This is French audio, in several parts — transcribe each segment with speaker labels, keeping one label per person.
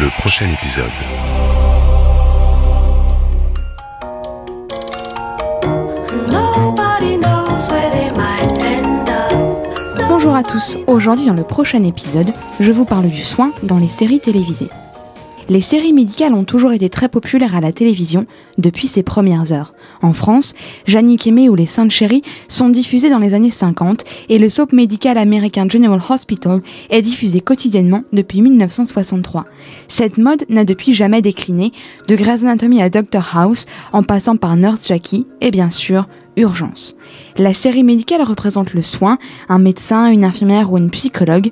Speaker 1: Le prochain épisode.
Speaker 2: Bonjour à tous, aujourd'hui dans le prochain épisode, je vous parle du soin dans les séries télévisées. Les séries médicales ont toujours été très populaires à la télévision depuis ses premières heures. En France, Jannick Aimé ou Les Saintes Chéries sont diffusées dans les années 50 et le soap médical américain General Hospital est diffusé quotidiennement depuis 1963. Cette mode n'a depuis jamais décliné, de Grey's Anatomy à Doctor House, en passant par Nurse Jackie et bien sûr Urgence. La série médicale représente le soin, un médecin, une infirmière ou une psychologue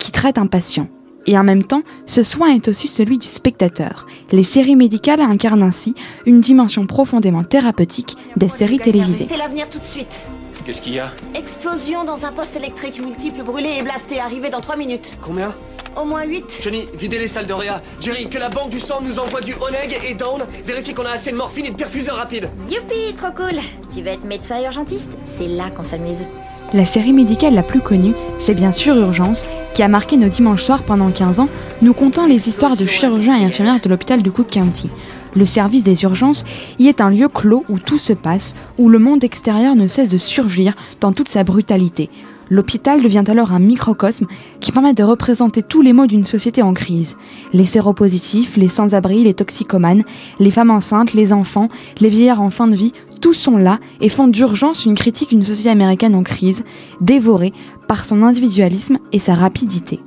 Speaker 2: qui traite un patient. Et en même temps, ce soin est aussi celui du spectateur. Les séries médicales incarnent ainsi une dimension profondément thérapeutique des séries télévisées.
Speaker 3: Fais l'avenir tout de suite.
Speaker 4: Qu'est-ce qu'il y a?
Speaker 3: Explosion dans un poste électrique multiple brûlé et blasté, arrivé dans 3 minutes.
Speaker 4: Combien?
Speaker 3: Au moins 8.
Speaker 4: Johnny, videz les salles de réa. Jerry, que la banque du sang nous envoie du Oneg et Down. Vérifie qu'on a assez de morphine et de perfuseur rapide.
Speaker 5: Youpi, trop cool Tu veux être médecin urgentiste C'est là qu'on s'amuse.
Speaker 2: La série médicale la plus connue, c'est bien sûr Urgence, qui a marqué nos dimanches soirs pendant 15 ans, nous contant les histoires de chirurgiens et infirmières de l'hôpital de Cook County. Le service des urgences y est un lieu clos où tout se passe, où le monde extérieur ne cesse de surgir dans toute sa brutalité. L'hôpital devient alors un microcosme qui permet de représenter tous les maux d'une société en crise. Les séropositifs, les sans-abri, les toxicomanes, les femmes enceintes, les enfants, les vieillards en fin de vie, tous sont là et font d'urgence une critique d'une société américaine en crise, dévorée par son individualisme et sa rapidité.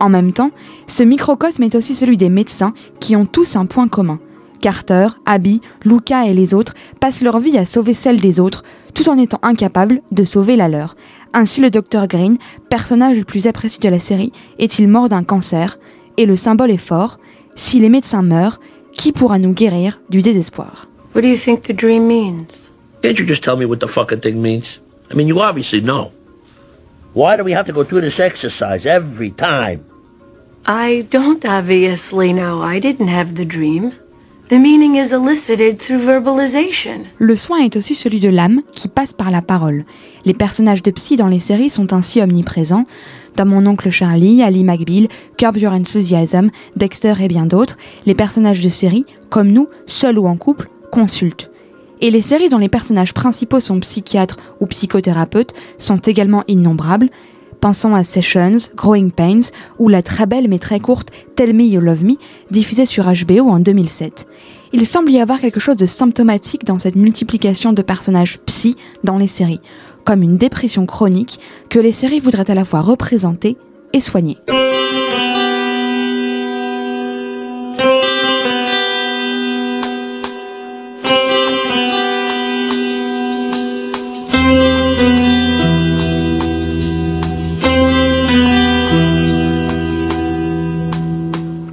Speaker 2: En même temps, ce microcosme est aussi celui des médecins qui ont tous un point commun. Carter, Abby, Luca et les autres passent leur vie à sauver celle des autres, tout en étant incapables de sauver la leur. Ainsi le docteur Green, personnage le plus apprécié de la série, est-il mort d'un cancer? Et le symbole est fort, si les médecins meurent, qui pourra nous guérir du désespoir?
Speaker 6: What do you think the dream means?
Speaker 7: Can't you just tell me what the fucking thing means? I mean, you obviously know. Why do we have to go through this exercise every time?
Speaker 6: I don't obviously know. I didn't have the dream. The meaning is elicited through verbalization.
Speaker 2: Le soin est aussi celui de l'âme qui passe par la parole. Les personnages de psy dans les séries sont ainsi omniprésents. Dans Mon oncle Charlie, Ali McBeal, Curb Your Enthusiasm, Dexter et bien d'autres, les personnages de série, comme nous, seuls ou en couple, Et les séries dont les personnages principaux sont psychiatres ou psychothérapeutes sont également innombrables. Pensons à Sessions, Growing Pains ou la très belle mais très courte Tell Me You Love Me, diffusée sur HBO en 2007. Il semble y avoir quelque chose de symptomatique dans cette multiplication de personnages psy dans les séries, comme une dépression chronique que les séries voudraient à la fois représenter et soigner.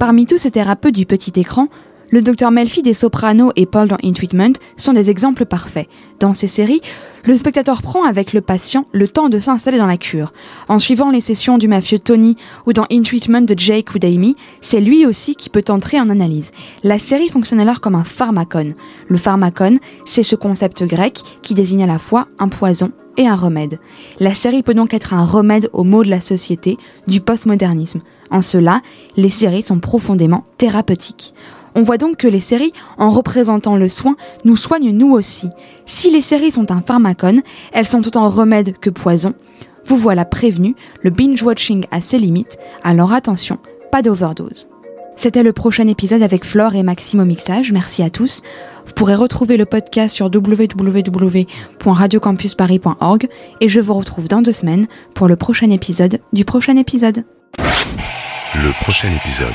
Speaker 2: Parmi tous ces thérapeutes du petit écran, le docteur Melfi des Sopranos et Paul dans In Treatment sont des exemples parfaits. Dans ces séries, le spectateur prend avec le patient le temps de s'installer dans la cure. En suivant les sessions du mafieux Tony ou dans In Treatment de Jake ou d'Amy, c'est lui aussi qui peut entrer en analyse. La série fonctionne alors comme un pharmacone. Le pharmacone, c'est ce concept grec qui désigne à la fois un poison et un remède. La série peut donc être un remède aux maux de la société, du postmodernisme. En cela, les séries sont profondément thérapeutiques. On voit donc que les séries, en représentant le soin, nous soignent nous aussi. Si les séries sont un pharmacone, elles sont autant remède que poison. Vous voilà prévenu, le binge-watching a ses limites, alors attention, pas d'overdose. C'était le prochain épisode avec Flore et Maxime au mixage, merci à tous. Vous pourrez retrouver le podcast sur www.radiocampusparis.org et je vous retrouve dans deux semaines pour le prochain épisode du prochain épisode.
Speaker 1: Le prochain épisode.